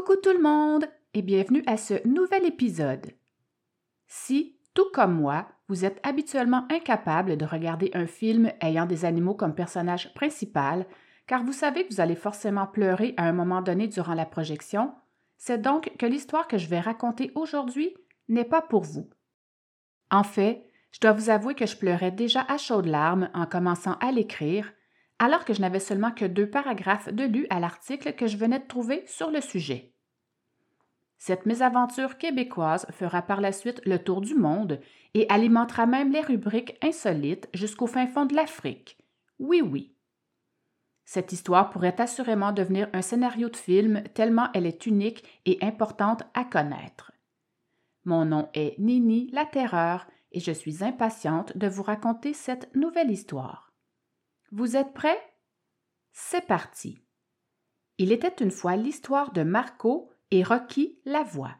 Coucou tout le monde et bienvenue à ce nouvel épisode. Si, tout comme moi, vous êtes habituellement incapable de regarder un film ayant des animaux comme personnage principal, car vous savez que vous allez forcément pleurer à un moment donné durant la projection, c'est donc que l'histoire que je vais raconter aujourd'hui n'est pas pour vous. En fait, je dois vous avouer que je pleurais déjà à chaudes larmes en commençant à l'écrire, alors que je n'avais seulement que deux paragraphes de lus à l'article que je venais de trouver sur le sujet. Cette mésaventure québécoise fera par la suite le tour du monde et alimentera même les rubriques insolites jusqu'au fin fond de l'Afrique. Oui, oui. Cette histoire pourrait assurément devenir un scénario de film tellement elle est unique et importante à connaître. Mon nom est Nini la Terreur et je suis impatiente de vous raconter cette nouvelle histoire. Vous êtes prêts? C'est parti. Il était une fois l'histoire de Marco et Rocky Lavoie.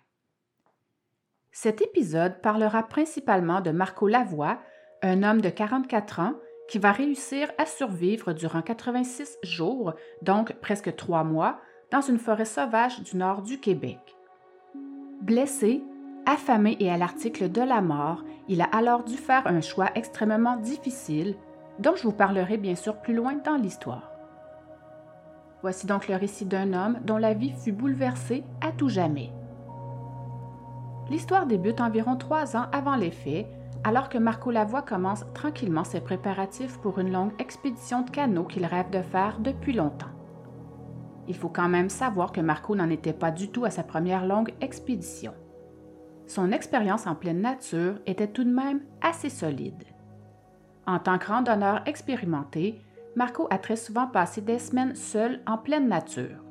Cet épisode parlera principalement de Marco Lavoie, un homme de 44 ans qui va réussir à survivre durant 86 jours, donc presque trois mois, dans une forêt sauvage du nord du Québec. Blessé, affamé et à l'article de la mort, il a alors dû faire un choix extrêmement difficile dont je vous parlerai bien sûr plus loin dans l'histoire. Voici donc le récit d'un homme dont la vie fut bouleversée à tout jamais. L'histoire débute environ trois ans avant les faits, alors que Marco Lavoie commence tranquillement ses préparatifs pour une longue expédition de canot qu'il rêve de faire depuis longtemps. Il faut quand même savoir que Marco n'en était pas du tout à sa première longue expédition. Son expérience en pleine nature était tout de même assez solide. En tant que randonneur expérimenté, Marco a très souvent passé des semaines seul en pleine nature.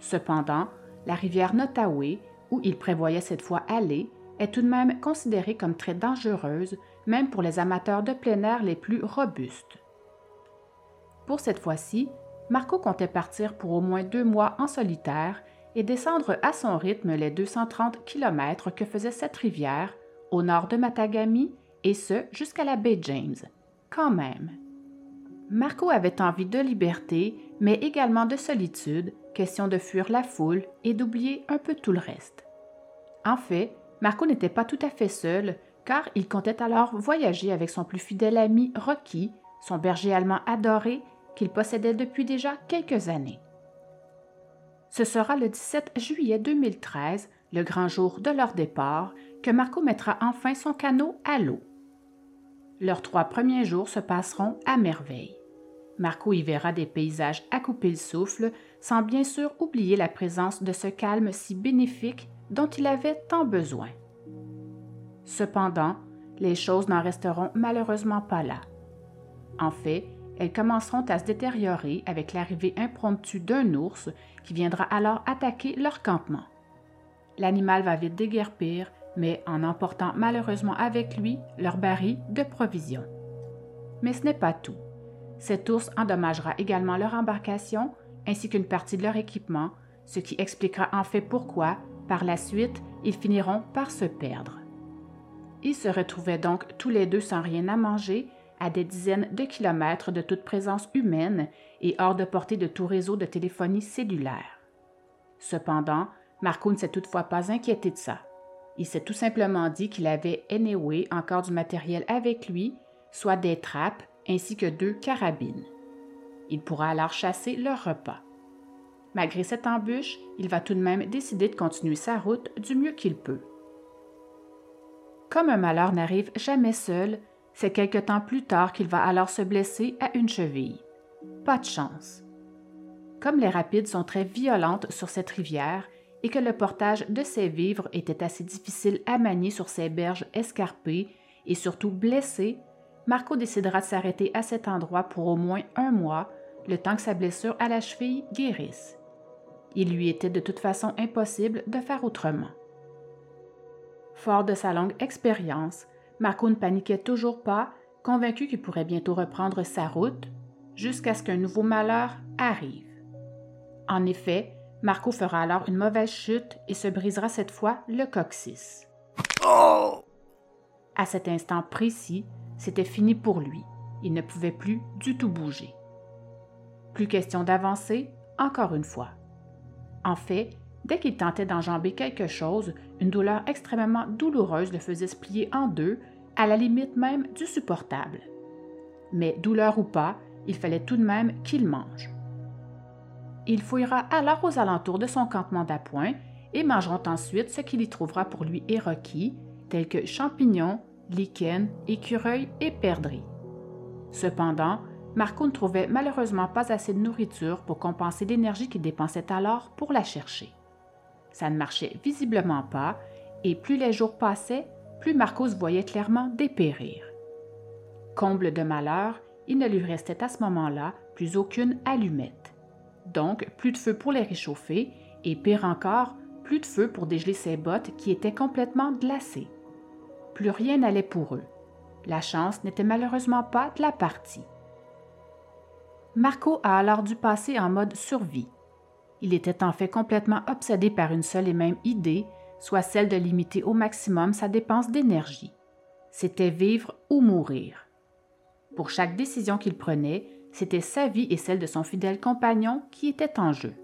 Cependant, la rivière Nottaway, où il prévoyait cette fois aller, est tout de même considérée comme très dangereuse, même pour les amateurs de plein air les plus robustes. Pour cette fois-ci, Marco comptait partir pour au moins deux mois en solitaire et descendre à son rythme les 230 km que faisait cette rivière, au nord de Matagami et ce jusqu'à la baie James. Quand même. Marco avait envie de liberté, mais également de solitude, question de fuir la foule et d'oublier un peu tout le reste. En fait, Marco n'était pas tout à fait seul, car il comptait alors voyager avec son plus fidèle ami Rocky, son berger allemand adoré, qu'il possédait depuis déjà quelques années. Ce sera le 17 juillet 2013, le grand jour de leur départ, que Marco mettra enfin son canot à l'eau. Leurs trois premiers jours se passeront à merveille. Marco y verra des paysages à couper le souffle, sans bien sûr oublier la présence de ce calme si bénéfique dont il avait tant besoin. Cependant, les choses n'en resteront malheureusement pas là. En fait, elles commenceront à se détériorer avec l'arrivée impromptue d'un ours qui viendra alors attaquer leur campement. L'animal va vite déguerpir mais en emportant malheureusement avec lui leur baril de provisions. Mais ce n'est pas tout. Cet ours endommagera également leur embarcation ainsi qu'une partie de leur équipement, ce qui expliquera en fait pourquoi, par la suite, ils finiront par se perdre. Ils se retrouvaient donc tous les deux sans rien à manger, à des dizaines de kilomètres de toute présence humaine et hors de portée de tout réseau de téléphonie cellulaire. Cependant, Marco ne s'est toutefois pas inquiété de ça. Il s'est tout simplement dit qu'il avait anyway encore du matériel avec lui, soit des trappes ainsi que deux carabines. Il pourra alors chasser leur repas. Malgré cette embûche, il va tout de même décider de continuer sa route du mieux qu'il peut. Comme un malheur n'arrive jamais seul, c'est quelque temps plus tard qu'il va alors se blesser à une cheville. Pas de chance. Comme les rapides sont très violentes sur cette rivière, et que le portage de ses vivres était assez difficile à manier sur ces berges escarpées et surtout blessé, Marco décidera de s'arrêter à cet endroit pour au moins un mois, le temps que sa blessure à la cheville guérisse. Il lui était de toute façon impossible de faire autrement. Fort de sa longue expérience, Marco ne paniquait toujours pas, convaincu qu'il pourrait bientôt reprendre sa route, jusqu'à ce qu'un nouveau malheur arrive. En effet, Marco fera alors une mauvaise chute et se brisera cette fois le coccyx. Oh! À cet instant précis, c'était fini pour lui. Il ne pouvait plus du tout bouger. Plus question d'avancer, encore une fois. En fait, Dès qu'il tentait d'enjamber quelque chose, une douleur extrêmement douloureuse le faisait se plier en deux, à la limite même du supportable. Mais douleur ou pas, il fallait tout de même qu'il mange. Il fouillera alors aux alentours de son campement d'appoint et mangera ensuite ce qu'il y trouvera pour lui et Rocky, tels que champignons, lichens, écureuils et perdrix. Cependant, Marco ne trouvait malheureusement pas assez de nourriture pour compenser l'énergie qu'il dépensait alors pour la chercher. Ça ne marchait visiblement pas, et plus les jours passaient, plus Marco se voyait clairement dépérir. Comble de malheur, il ne lui restait à ce moment-là plus aucune allumette. Donc, plus de feu pour les réchauffer, et pire encore, plus de feu pour dégeler ses bottes qui étaient complètement glacées. Plus rien n'allait pour eux. La chance n'était malheureusement pas de la partie. Marco a alors dû passer en mode survie. Il était en fait complètement obsédé par une seule et même idée, soit celle de limiter au maximum sa dépense d'énergie. C'était vivre ou mourir. Pour chaque décision qu'il prenait, c'était sa vie et celle de son fidèle compagnon qui étaient en jeu.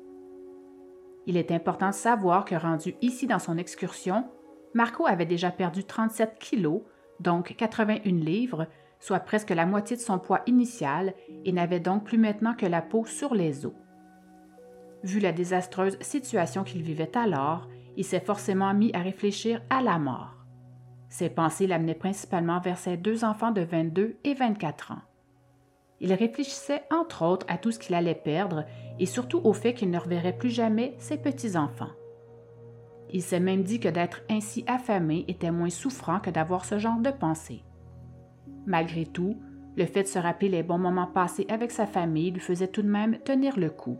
Il est important de savoir que rendu ici dans son excursion, Marco avait déjà perdu 37 kilos, donc 81 livres, soit presque la moitié de son poids initial, et n'avait donc plus maintenant que la peau sur les os. Vu la désastreuse situation qu'il vivait alors, il s'est forcément mis à réfléchir à la mort. Ses pensées l'amenaient principalement vers ses deux enfants de 22 et 24 ans. Il réfléchissait entre autres à tout ce qu'il allait perdre et surtout au fait qu'il ne reverrait plus jamais ses petits-enfants. Il s'est même dit que d'être ainsi affamé était moins souffrant que d'avoir ce genre de pensée. Malgré tout, le fait de se rappeler les bons moments passés avec sa famille lui faisait tout de même tenir le coup.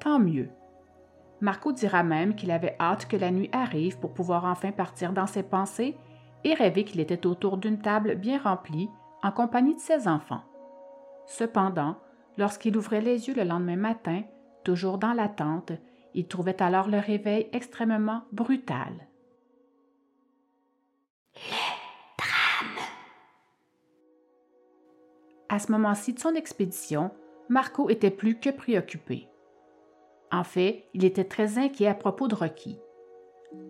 Tant mieux. Marco dira même qu'il avait hâte que la nuit arrive pour pouvoir enfin partir dans ses pensées et rêver qu'il était autour d'une table bien remplie en compagnie de ses enfants. Cependant, lorsqu'il ouvrait les yeux le lendemain matin, toujours dans l'attente, il trouvait alors le réveil extrêmement brutal. À ce moment-ci de son expédition, Marco était plus que préoccupé. En fait, il était très inquiet à propos de Rocky.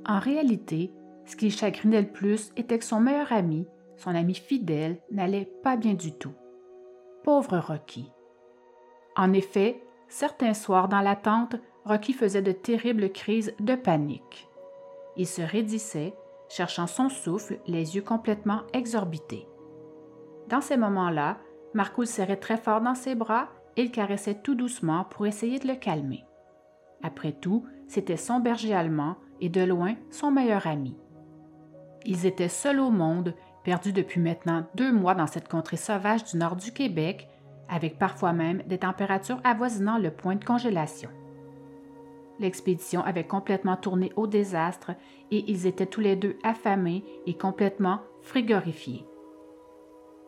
En réalité, ce qui le chagrinait le plus était que son meilleur ami, son ami fidèle, n'allait pas bien du tout. Pauvre Rocky. En effet, certains soirs dans la tente, Rocky faisait de terribles crises de panique. Il se raidissait, cherchant son souffle, les yeux complètement exorbités. Dans ces moments-là, Marco le serrait très fort dans ses bras et le caressait tout doucement pour essayer de le calmer. Après tout, c'était son berger allemand et de loin son meilleur ami. Ils étaient seuls au monde, perdus depuis maintenant deux mois dans cette contrée sauvage du nord du Québec, avec parfois même des températures avoisinant le point de congélation. L'expédition avait complètement tourné au désastre et ils étaient tous les deux affamés et complètement frigorifiés.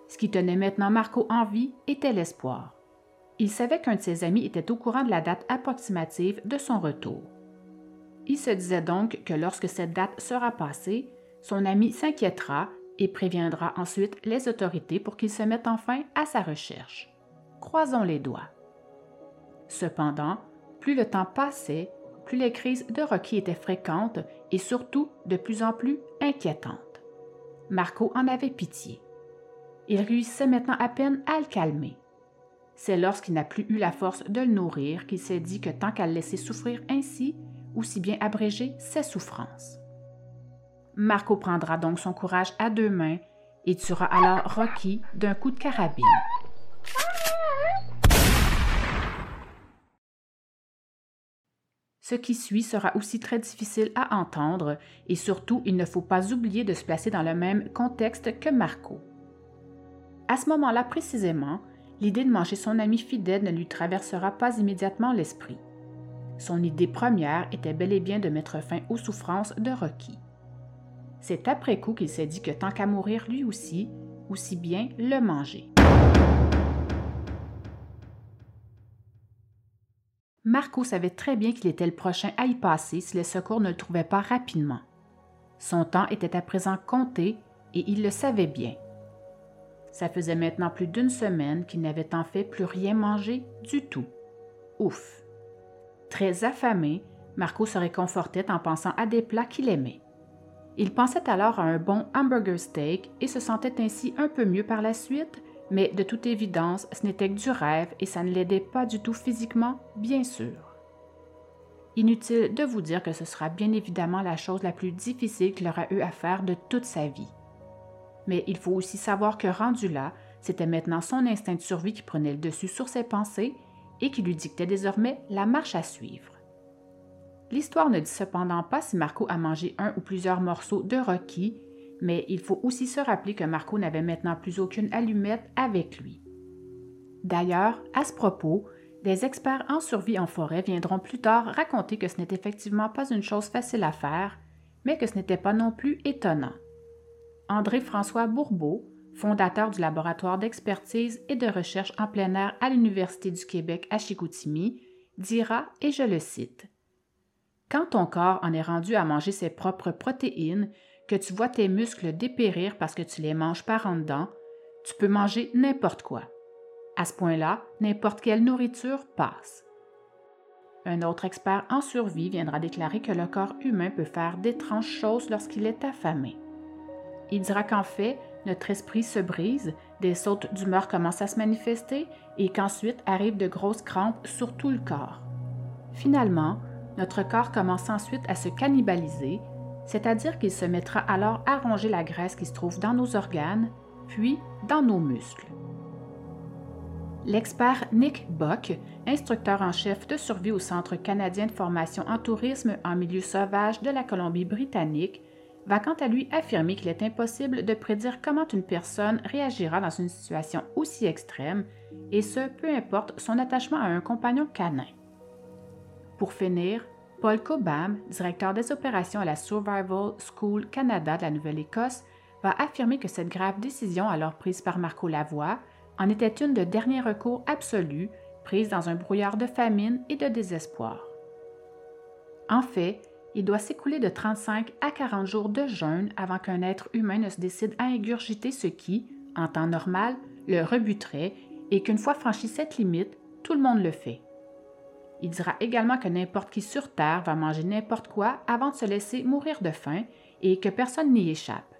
Ce qui tenait maintenant Marco en vie était l'espoir. Il savait qu'un de ses amis était au courant de la date approximative de son retour. Il se disait donc que lorsque cette date sera passée, son ami s'inquiétera et préviendra ensuite les autorités pour qu'ils se mettent enfin à sa recherche. Croisons les doigts. Cependant, plus le temps passait, plus les crises de Rocky étaient fréquentes et surtout de plus en plus inquiétantes. Marco en avait pitié. Il réussissait maintenant à peine à le calmer. C'est lorsqu'il n'a plus eu la force de le nourrir qu'il s'est dit que tant qu'à le laisser souffrir ainsi, aussi bien abréger ses souffrances. Marco prendra donc son courage à deux mains et tuera alors Rocky d'un coup de carabine. Ce qui suit sera aussi très difficile à entendre et surtout il ne faut pas oublier de se placer dans le même contexte que Marco. À ce moment-là précisément, l'idée de manger son ami fidèle ne lui traversera pas immédiatement l'esprit. Son idée première était bel et bien de mettre fin aux souffrances de Rocky. C'est après coup qu'il s'est dit que tant qu'à mourir lui aussi, aussi bien le manger. Marco savait très bien qu'il était le prochain à y passer si les secours ne le trouvaient pas rapidement. Son temps était à présent compté et il le savait bien. Ça faisait maintenant plus d'une semaine qu'il n'avait en fait plus rien mangé du tout. Ouf! Très affamé, Marco se réconfortait en pensant à des plats qu'il aimait. Il pensait alors à un bon hamburger steak et se sentait ainsi un peu mieux par la suite, mais de toute évidence, ce n'était que du rêve et ça ne l'aidait pas du tout physiquement, bien sûr. Inutile de vous dire que ce sera bien évidemment la chose la plus difficile qu'il aura eu à faire de toute sa vie. Mais il faut aussi savoir que rendu là, c'était maintenant son instinct de survie qui prenait le dessus sur ses pensées et qui lui dictait désormais la marche à suivre. L'histoire ne dit cependant pas si Marco a mangé un ou plusieurs morceaux de Rocky, mais il faut aussi se rappeler que Marco n'avait maintenant plus aucune allumette avec lui. D'ailleurs, à ce propos, des experts en survie en forêt viendront plus tard raconter que ce n'est effectivement pas une chose facile à faire, mais que ce n'était pas non plus étonnant. André-François Bourbeau, fondateur du laboratoire d'expertise et de recherche en plein air à l'Université du Québec à Chicoutimi, dira, et je le cite, Quand ton corps en est rendu à manger ses propres protéines, que tu vois tes muscles dépérir parce que tu les manges par en dedans, tu peux manger n'importe quoi. À ce point-là, n'importe quelle nourriture passe. Un autre expert en survie viendra déclarer que le corps humain peut faire d'étranges choses lorsqu'il est affamé. Il dira qu'en fait, notre esprit se brise, des sautes d'humeur commencent à se manifester et qu'ensuite arrivent de grosses crampes sur tout le corps. Finalement, notre corps commence ensuite à se cannibaliser, c'est-à-dire qu'il se mettra alors à ronger la graisse qui se trouve dans nos organes, puis dans nos muscles. L'expert Nick Buck, instructeur en chef de survie au Centre canadien de formation en tourisme en milieu sauvage de la Colombie-Britannique, va quant à lui affirmer qu'il est impossible de prédire comment une personne réagira dans une situation aussi extrême, et ce, peu importe son attachement à un compagnon canin. Pour finir, Paul Cobham, directeur des opérations à la Survival School Canada de la Nouvelle-Écosse, va affirmer que cette grave décision alors prise par Marco Lavoie en était une de dernier recours absolu, prise dans un brouillard de famine et de désespoir. En fait, il doit s'écouler de 35 à 40 jours de jeûne avant qu'un être humain ne se décide à ingurgiter ce qui, en temps normal, le rebuterait et qu'une fois franchi cette limite, tout le monde le fait. Il dira également que n'importe qui sur Terre va manger n'importe quoi avant de se laisser mourir de faim et que personne n'y échappe.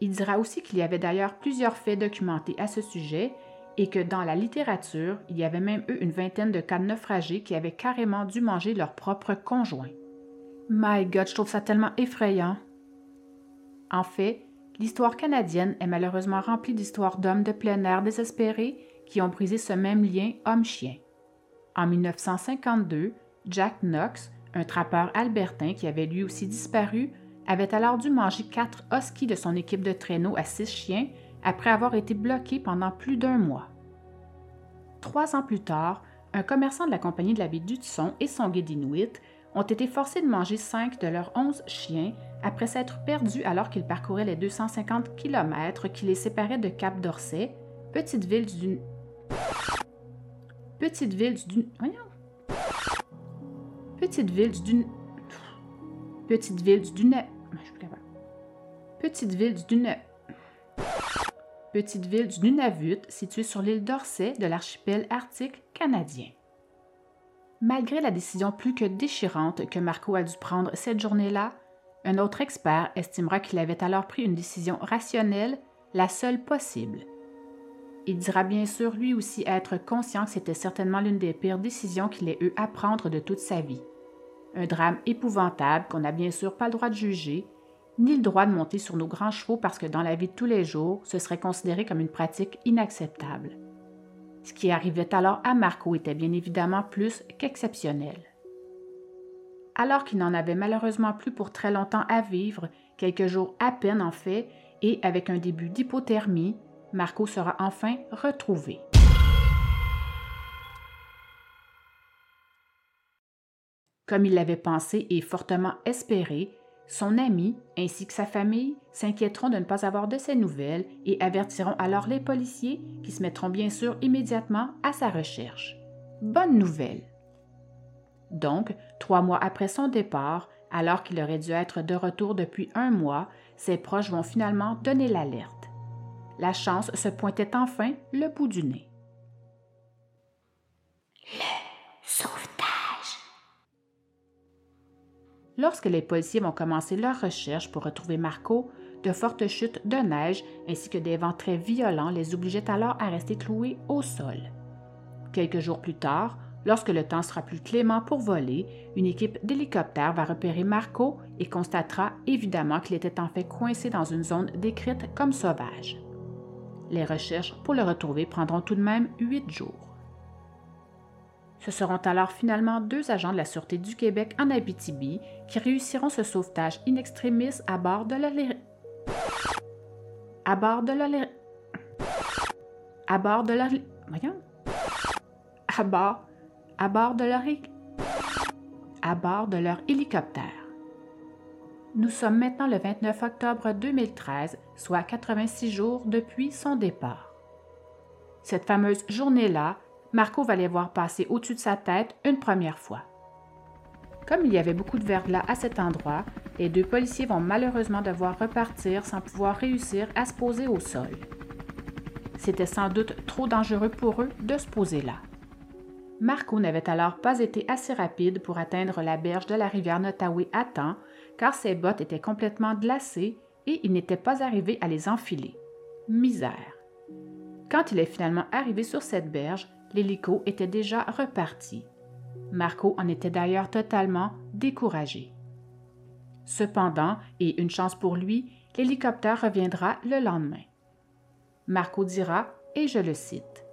Il dira aussi qu'il y avait d'ailleurs plusieurs faits documentés à ce sujet et que dans la littérature, il y avait même eu une vingtaine de cas de naufragés qui avaient carrément dû manger leur propre conjoint. My God, je trouve ça tellement effrayant. En fait, l'histoire canadienne est malheureusement remplie d'histoires d'hommes de plein air désespérés qui ont brisé ce même lien homme-chien. En 1952, Jack Knox, un trappeur albertain qui avait lui aussi disparu, avait alors dû manger quatre huskies de son équipe de traîneau à six chiens après avoir été bloqué pendant plus d'un mois. Trois ans plus tard, un commerçant de la compagnie de la baie d'Hudson et son guide Inuit ont été forcés de manger cinq de leurs onze chiens après s'être perdus alors qu'ils parcouraient les 250 km qui les séparaient de Cap d'Orsay, petite ville d'une. Petite ville d'une. Petite ville d'une. Petite ville du Nunavut. Petite ville du. Petite ville du Nunavut, située sur l'île d'Orsay de l'archipel arctique canadien. Malgré la décision plus que déchirante que Marco a dû prendre cette journée-là, un autre expert estimera qu'il avait alors pris une décision rationnelle, la seule possible. Il dira bien sûr lui aussi être conscient que c'était certainement l'une des pires décisions qu'il ait eu à prendre de toute sa vie. Un drame épouvantable qu'on n'a bien sûr pas le droit de juger, ni le droit de monter sur nos grands chevaux parce que dans la vie de tous les jours, ce serait considéré comme une pratique inacceptable. Ce qui arrivait alors à Marco était bien évidemment plus qu'exceptionnel. Alors qu'il n'en avait malheureusement plus pour très longtemps à vivre, quelques jours à peine en fait, et avec un début d'hypothermie, Marco sera enfin retrouvé. Comme il l'avait pensé et fortement espéré, son ami ainsi que sa famille s'inquiéteront de ne pas avoir de ses nouvelles et avertiront alors les policiers qui se mettront bien sûr immédiatement à sa recherche. Bonne nouvelle. Donc, trois mois après son départ, alors qu'il aurait dû être de retour depuis un mois, ses proches vont finalement donner l'alerte. La chance se pointait enfin le bout du nez. Le sauvetage. Lorsque les policiers vont commencer leurs recherches pour retrouver Marco, de fortes chutes de neige ainsi que des vents très violents les obligeaient alors à rester cloués au sol. Quelques jours plus tard, lorsque le temps sera plus clément pour voler, une équipe d'hélicoptères va repérer Marco et constatera évidemment qu'il était en fait coincé dans une zone décrite comme sauvage. Les recherches pour le retrouver prendront tout de même huit jours. Ce seront alors finalement deux agents de la Sûreté du Québec en Abitibi qui réussiront ce sauvetage in extremis à bord de la à bord de la à bord de la voyons à bord à bord de leur à bord de leur hélicoptère. Nous sommes maintenant le 29 octobre 2013, soit 86 jours depuis son départ. Cette fameuse journée-là Marco va les voir passer au-dessus de sa tête une première fois. Comme il y avait beaucoup de verglas à cet endroit, les deux policiers vont malheureusement devoir repartir sans pouvoir réussir à se poser au sol. C'était sans doute trop dangereux pour eux de se poser là. Marco n'avait alors pas été assez rapide pour atteindre la berge de la rivière Nottaway à temps, car ses bottes étaient complètement glacées et il n'était pas arrivé à les enfiler. Misère. Quand il est finalement arrivé sur cette berge, l'hélico était déjà reparti. Marco en était d'ailleurs totalement découragé. Cependant, et une chance pour lui, l'hélicoptère reviendra le lendemain. Marco dira, et je le cite,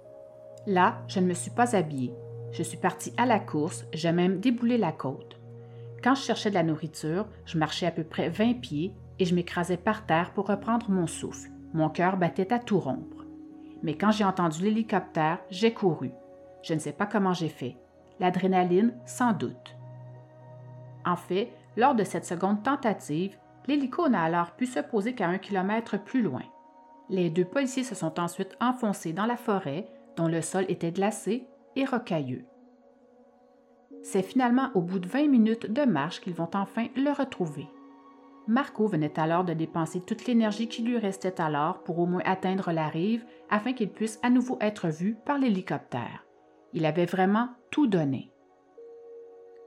Là, je ne me suis pas habillé. Je suis parti à la course, j'ai même déboulé la côte. Quand je cherchais de la nourriture, je marchais à peu près 20 pieds et je m'écrasais par terre pour reprendre mon souffle. Mon cœur battait à tout rompre mais quand j'ai entendu l'hélicoptère, j'ai couru. Je ne sais pas comment j'ai fait. L'adrénaline, sans doute. En fait, lors de cette seconde tentative, l'hélico n'a alors pu se poser qu'à un kilomètre plus loin. Les deux policiers se sont ensuite enfoncés dans la forêt, dont le sol était glacé et rocailleux. C'est finalement au bout de 20 minutes de marche qu'ils vont enfin le retrouver. Marco venait alors de dépenser toute l'énergie qui lui restait alors pour au moins atteindre la rive afin qu'il puisse à nouveau être vu par l'hélicoptère. Il avait vraiment tout donné.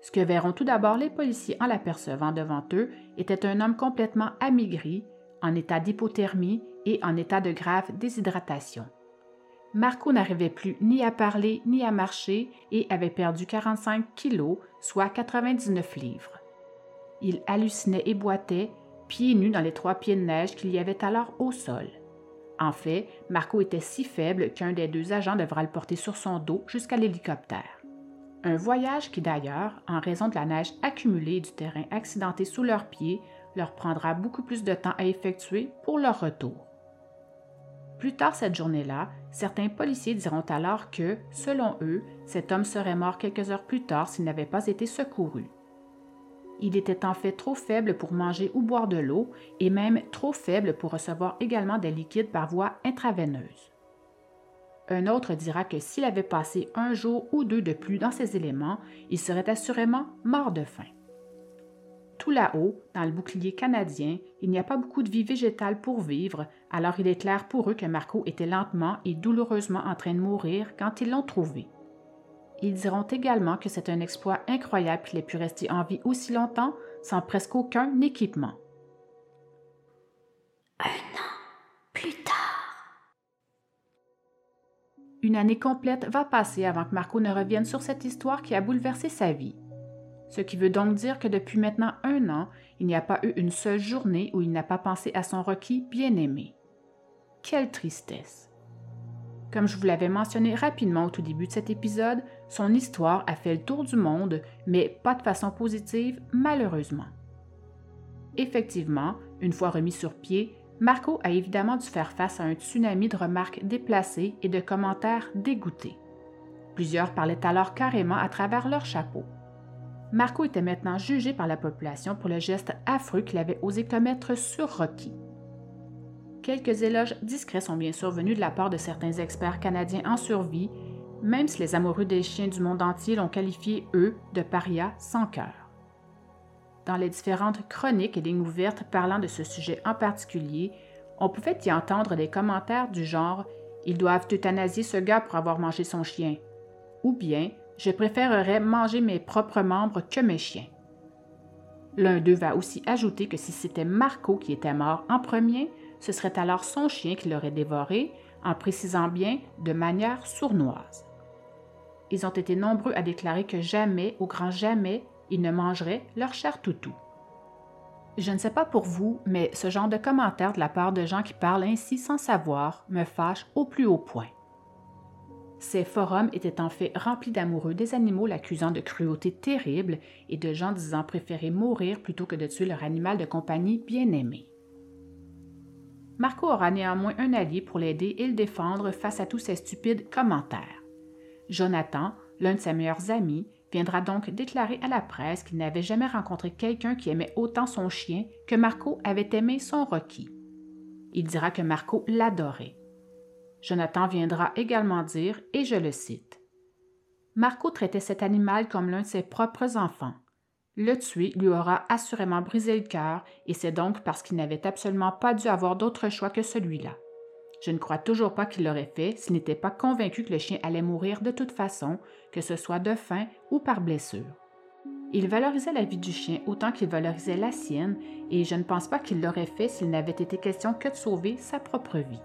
Ce que verront tout d'abord les policiers en l'apercevant devant eux était un homme complètement amaigri, en état d'hypothermie et en état de grave déshydratation. Marco n'arrivait plus ni à parler ni à marcher et avait perdu 45 kilos, soit 99 livres. Il hallucinait et boitait, pieds nus dans les trois pieds de neige qu'il y avait alors au sol. En fait, Marco était si faible qu'un des deux agents devra le porter sur son dos jusqu'à l'hélicoptère. Un voyage qui d'ailleurs, en raison de la neige accumulée et du terrain accidenté sous leurs pieds, leur prendra beaucoup plus de temps à effectuer pour leur retour. Plus tard cette journée-là, certains policiers diront alors que, selon eux, cet homme serait mort quelques heures plus tard s'il n'avait pas été secouru. Il était en fait trop faible pour manger ou boire de l'eau et même trop faible pour recevoir également des liquides par voie intraveineuse. Un autre dira que s'il avait passé un jour ou deux de plus dans ces éléments, il serait assurément mort de faim. Tout là-haut, dans le bouclier canadien, il n'y a pas beaucoup de vie végétale pour vivre, alors il est clair pour eux que Marco était lentement et douloureusement en train de mourir quand ils l'ont trouvé. Ils diront également que c'est un exploit incroyable qu'il ait pu rester en vie aussi longtemps sans presque aucun équipement. Un an plus tard. Une année complète va passer avant que Marco ne revienne sur cette histoire qui a bouleversé sa vie. Ce qui veut donc dire que depuis maintenant un an, il n'y a pas eu une seule journée où il n'a pas pensé à son requis bien-aimé. Quelle tristesse. Comme je vous l'avais mentionné rapidement au tout début de cet épisode, son histoire a fait le tour du monde, mais pas de façon positive, malheureusement. Effectivement, une fois remis sur pied, Marco a évidemment dû faire face à un tsunami de remarques déplacées et de commentaires dégoûtés. Plusieurs parlaient alors carrément à travers leur chapeau. Marco était maintenant jugé par la population pour le geste affreux qu'il avait osé commettre sur Rocky. Quelques éloges discrets sont bien survenus de la part de certains experts canadiens en survie, même si les amoureux des chiens du monde entier l'ont qualifié, eux, de paria sans cœur. Dans les différentes chroniques et lignes ouvertes parlant de ce sujet en particulier, on pouvait y entendre des commentaires du genre Ils doivent euthanasier ce gars pour avoir mangé son chien. Ou bien Je préférerais manger mes propres membres que mes chiens. L'un d'eux va aussi ajouter que si c'était Marco qui était mort en premier, ce serait alors son chien qui l'aurait dévoré, en précisant bien de manière sournoise. Ils ont été nombreux à déclarer que jamais, au grand jamais, ils ne mangeraient leur cher toutou. Je ne sais pas pour vous, mais ce genre de commentaires de la part de gens qui parlent ainsi sans savoir me fâche au plus haut point. Ces forums étaient en fait remplis d'amoureux des animaux l'accusant de cruauté terrible et de gens disant préférer mourir plutôt que de tuer leur animal de compagnie bien-aimé. Marco aura néanmoins un allié pour l'aider et le défendre face à tous ces stupides commentaires. Jonathan, l'un de ses meilleurs amis, viendra donc déclarer à la presse qu'il n'avait jamais rencontré quelqu'un qui aimait autant son chien que Marco avait aimé son Rocky. Il dira que Marco l'adorait. Jonathan viendra également dire, et je le cite, Marco traitait cet animal comme l'un de ses propres enfants. Le tuer lui aura assurément brisé le cœur, et c'est donc parce qu'il n'avait absolument pas dû avoir d'autre choix que celui-là. Je ne crois toujours pas qu'il l'aurait fait s'il n'était pas convaincu que le chien allait mourir de toute façon, que ce soit de faim ou par blessure. Il valorisait la vie du chien autant qu'il valorisait la sienne, et je ne pense pas qu'il l'aurait fait s'il n'avait été question que de sauver sa propre vie.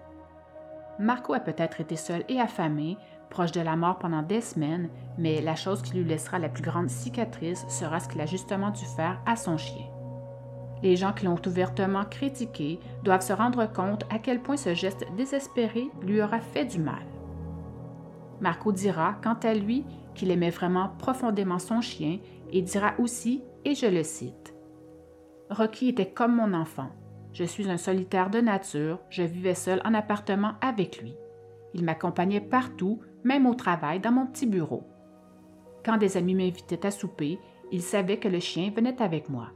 Marco a peut-être été seul et affamé, proche de la mort pendant des semaines, mais la chose qui lui laissera la plus grande cicatrice sera ce qu'il a justement dû faire à son chien. Les gens qui l'ont ouvertement critiqué doivent se rendre compte à quel point ce geste désespéré lui aura fait du mal. Marco dira, quant à lui, qu'il aimait vraiment profondément son chien et dira aussi, et je le cite, Rocky était comme mon enfant. Je suis un solitaire de nature, je vivais seul en appartement avec lui. Il m'accompagnait partout, même au travail, dans mon petit bureau. Quand des amis m'invitaient à souper, il savait que le chien venait avec moi.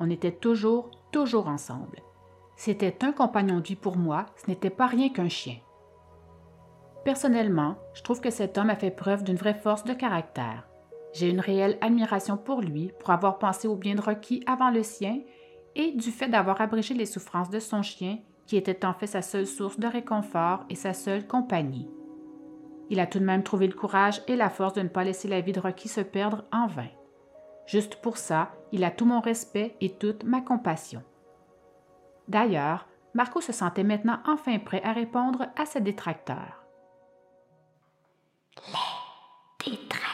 On était toujours, toujours ensemble. C'était un compagnon de vie pour moi, ce n'était pas rien qu'un chien. Personnellement, je trouve que cet homme a fait preuve d'une vraie force de caractère. J'ai une réelle admiration pour lui, pour avoir pensé au bien de avant le sien et du fait d'avoir abrégé les souffrances de son chien, qui était en fait sa seule source de réconfort et sa seule compagnie. Il a tout de même trouvé le courage et la force de ne pas laisser la vie de Rocky se perdre en vain. Juste pour ça, il a tout mon respect et toute ma compassion. D'ailleurs, Marco se sentait maintenant enfin prêt à répondre à ses détracteurs. Les détracteurs?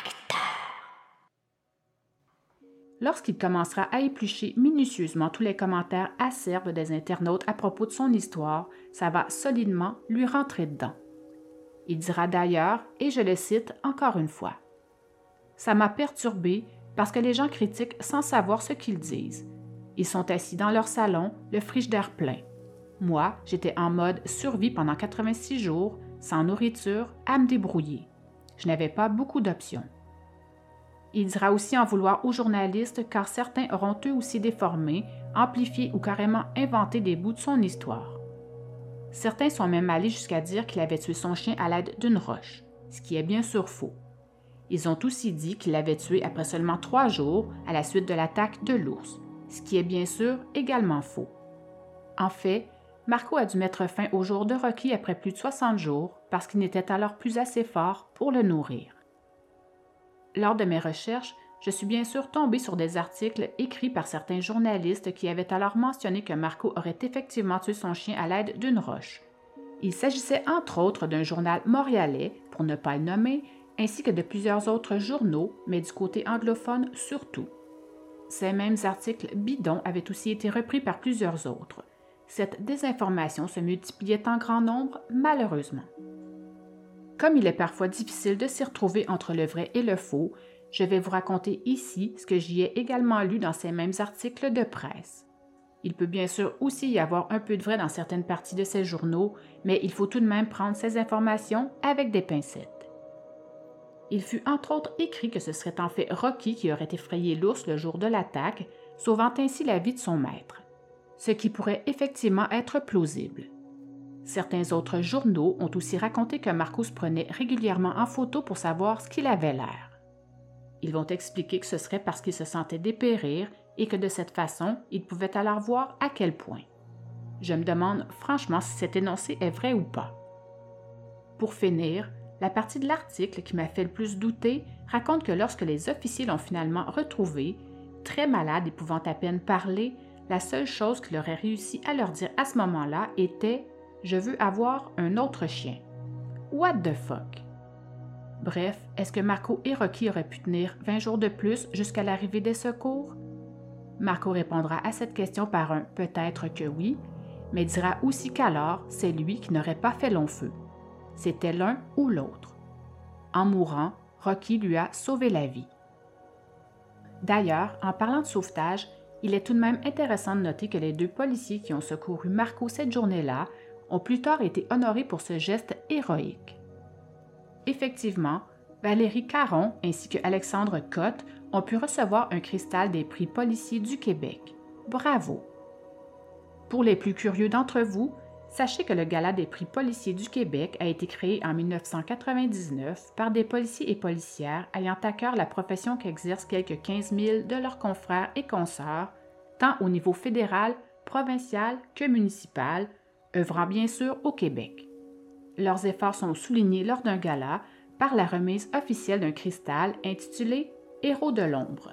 Lorsqu'il commencera à éplucher minutieusement tous les commentaires acerbes des internautes à propos de son histoire, ça va solidement lui rentrer dedans. Il dira d'ailleurs, et je le cite encore une fois, Ça m'a perturbé parce que les gens critiquent sans savoir ce qu'ils disent. Ils sont assis dans leur salon, le frigidaire plein. Moi, j'étais en mode survie pendant 86 jours, sans nourriture, à me débrouiller. Je n'avais pas beaucoup d'options. Il dira aussi en vouloir aux journalistes car certains auront eux aussi déformé, amplifié ou carrément inventé des bouts de son histoire. Certains sont même allés jusqu'à dire qu'il avait tué son chien à l'aide d'une roche, ce qui est bien sûr faux. Ils ont aussi dit qu'il l'avait tué après seulement trois jours à la suite de l'attaque de l'ours, ce qui est bien sûr également faux. En fait, Marco a dû mettre fin au jour de Rocky après plus de 60 jours parce qu'il n'était alors plus assez fort pour le nourrir. Lors de mes recherches, je suis bien sûr tombée sur des articles écrits par certains journalistes qui avaient alors mentionné que Marco aurait effectivement tué son chien à l'aide d'une roche. Il s'agissait entre autres d'un journal montréalais, pour ne pas le nommer, ainsi que de plusieurs autres journaux, mais du côté anglophone surtout. Ces mêmes articles bidons avaient aussi été repris par plusieurs autres. Cette désinformation se multipliait en grand nombre, malheureusement. Comme il est parfois difficile de s'y retrouver entre le vrai et le faux, je vais vous raconter ici ce que j'y ai également lu dans ces mêmes articles de presse. Il peut bien sûr aussi y avoir un peu de vrai dans certaines parties de ces journaux, mais il faut tout de même prendre ces informations avec des pincettes. Il fut entre autres écrit que ce serait en fait Rocky qui aurait effrayé l'ours le jour de l'attaque, sauvant ainsi la vie de son maître, ce qui pourrait effectivement être plausible. Certains autres journaux ont aussi raconté que Marcus prenait régulièrement en photo pour savoir ce qu'il avait l'air. Ils vont expliquer que ce serait parce qu'il se sentait dépérir et que de cette façon, il pouvait alors voir à quel point. Je me demande franchement si cet énoncé est vrai ou pas. Pour finir, la partie de l'article qui m'a fait le plus douter raconte que lorsque les officiers l'ont finalement retrouvé, très malades et pouvant à peine parler, la seule chose qu'il aurait réussi à leur dire à ce moment-là était Je veux avoir un autre chien. What the fuck? Bref, est-ce que Marco et Rocky auraient pu tenir 20 jours de plus jusqu'à l'arrivée des secours? Marco répondra à cette question par un peut-être que oui, mais dira aussi qu'alors c'est lui qui n'aurait pas fait long feu. C'était l'un ou l'autre. En mourant, Rocky lui a sauvé la vie. D'ailleurs, en parlant de sauvetage, il est tout de même intéressant de noter que les deux policiers qui ont secouru Marco cette journée-là ont plus tard été honorés pour ce geste héroïque. Effectivement, Valérie Caron ainsi que Alexandre Cotte ont pu recevoir un cristal des prix policiers du Québec. Bravo! Pour les plus curieux d'entre vous, sachez que le Gala des prix policiers du Québec a été créé en 1999 par des policiers et policières ayant à cœur la profession qu'exercent quelques 15 000 de leurs confrères et consoeurs, tant au niveau fédéral, provincial que municipal, œuvrant bien sûr au Québec. Leurs efforts sont soulignés lors d'un gala par la remise officielle d'un cristal intitulé Héros de l'ombre.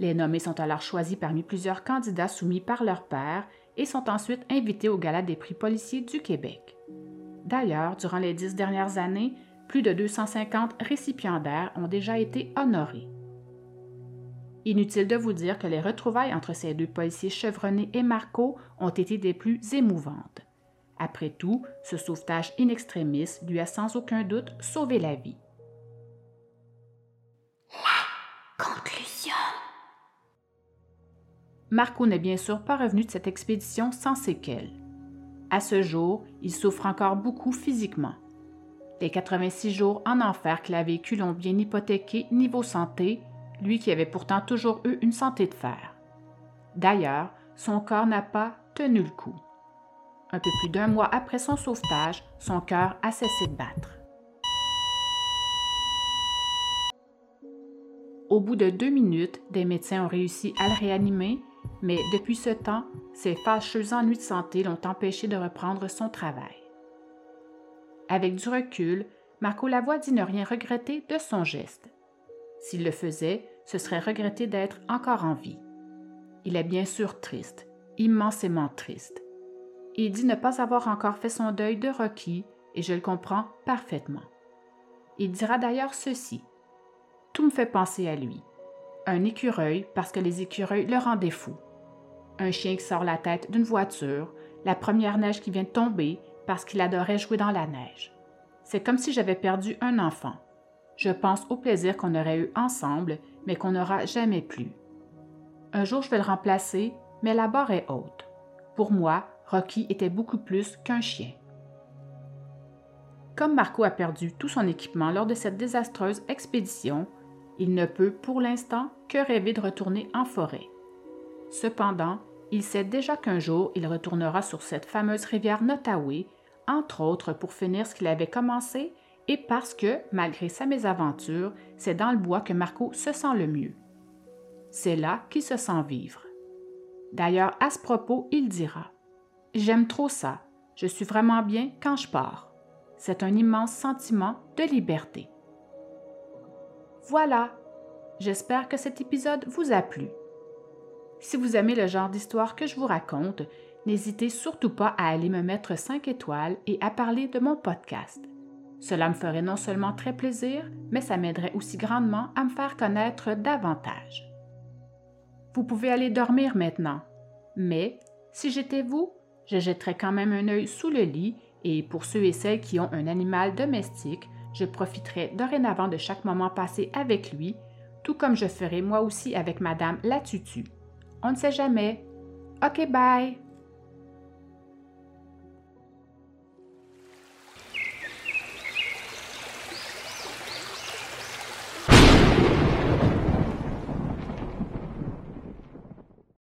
Les nommés sont alors choisis parmi plusieurs candidats soumis par leur père et sont ensuite invités au Gala des prix policiers du Québec. D'ailleurs, durant les dix dernières années, plus de 250 récipiendaires ont déjà été honorés. Inutile de vous dire que les retrouvailles entre ces deux policiers chevronnés et Marco ont été des plus émouvantes. Après tout, ce sauvetage in extremis lui a sans aucun doute sauvé la vie. Conclusion. Marco n'est bien sûr pas revenu de cette expédition sans séquelles. À ce jour, il souffre encore beaucoup physiquement. Les 86 jours en enfer qu'il a vécu l'ont bien hypothéqué niveau santé, lui qui avait pourtant toujours eu une santé de fer. D'ailleurs, son corps n'a pas tenu le coup. Un peu plus d'un mois après son sauvetage, son cœur a cessé de battre. Au bout de deux minutes, des médecins ont réussi à le réanimer, mais depuis ce temps, ses fâcheux ennuis de santé l'ont empêché de reprendre son travail. Avec du recul, Marco Lavoie dit ne rien regretter de son geste. S'il le faisait, ce serait regretter d'être encore en vie. Il est bien sûr triste, immensément triste. Il dit ne pas avoir encore fait son deuil de Rocky, et je le comprends parfaitement. Il dira d'ailleurs ceci tout me fait penser à lui. Un écureuil parce que les écureuils le rendaient fou. Un chien qui sort la tête d'une voiture, la première neige qui vient de tomber parce qu'il adorait jouer dans la neige. C'est comme si j'avais perdu un enfant. Je pense au plaisir qu'on aurait eu ensemble, mais qu'on n'aura jamais plus. Un jour, je vais le remplacer, mais la barre est haute. Pour moi, Rocky était beaucoup plus qu'un chien. Comme Marco a perdu tout son équipement lors de cette désastreuse expédition, il ne peut pour l'instant que rêver de retourner en forêt. Cependant, il sait déjà qu'un jour il retournera sur cette fameuse rivière Nottaway, entre autres pour finir ce qu'il avait commencé et parce que, malgré sa mésaventure, c'est dans le bois que Marco se sent le mieux. C'est là qu'il se sent vivre. D'ailleurs, à ce propos, il dira J'aime trop ça, je suis vraiment bien quand je pars. C'est un immense sentiment de liberté. Voilà, j'espère que cet épisode vous a plu. Si vous aimez le genre d'histoire que je vous raconte, n'hésitez surtout pas à aller me mettre 5 étoiles et à parler de mon podcast. Cela me ferait non seulement très plaisir, mais ça m'aiderait aussi grandement à me faire connaître davantage. Vous pouvez aller dormir maintenant, mais si j'étais vous, je jetterais quand même un œil sous le lit et pour ceux et celles qui ont un animal domestique, je profiterai dorénavant de chaque moment passé avec lui, tout comme je ferai moi aussi avec Madame Latutu. On ne sait jamais. OK, bye!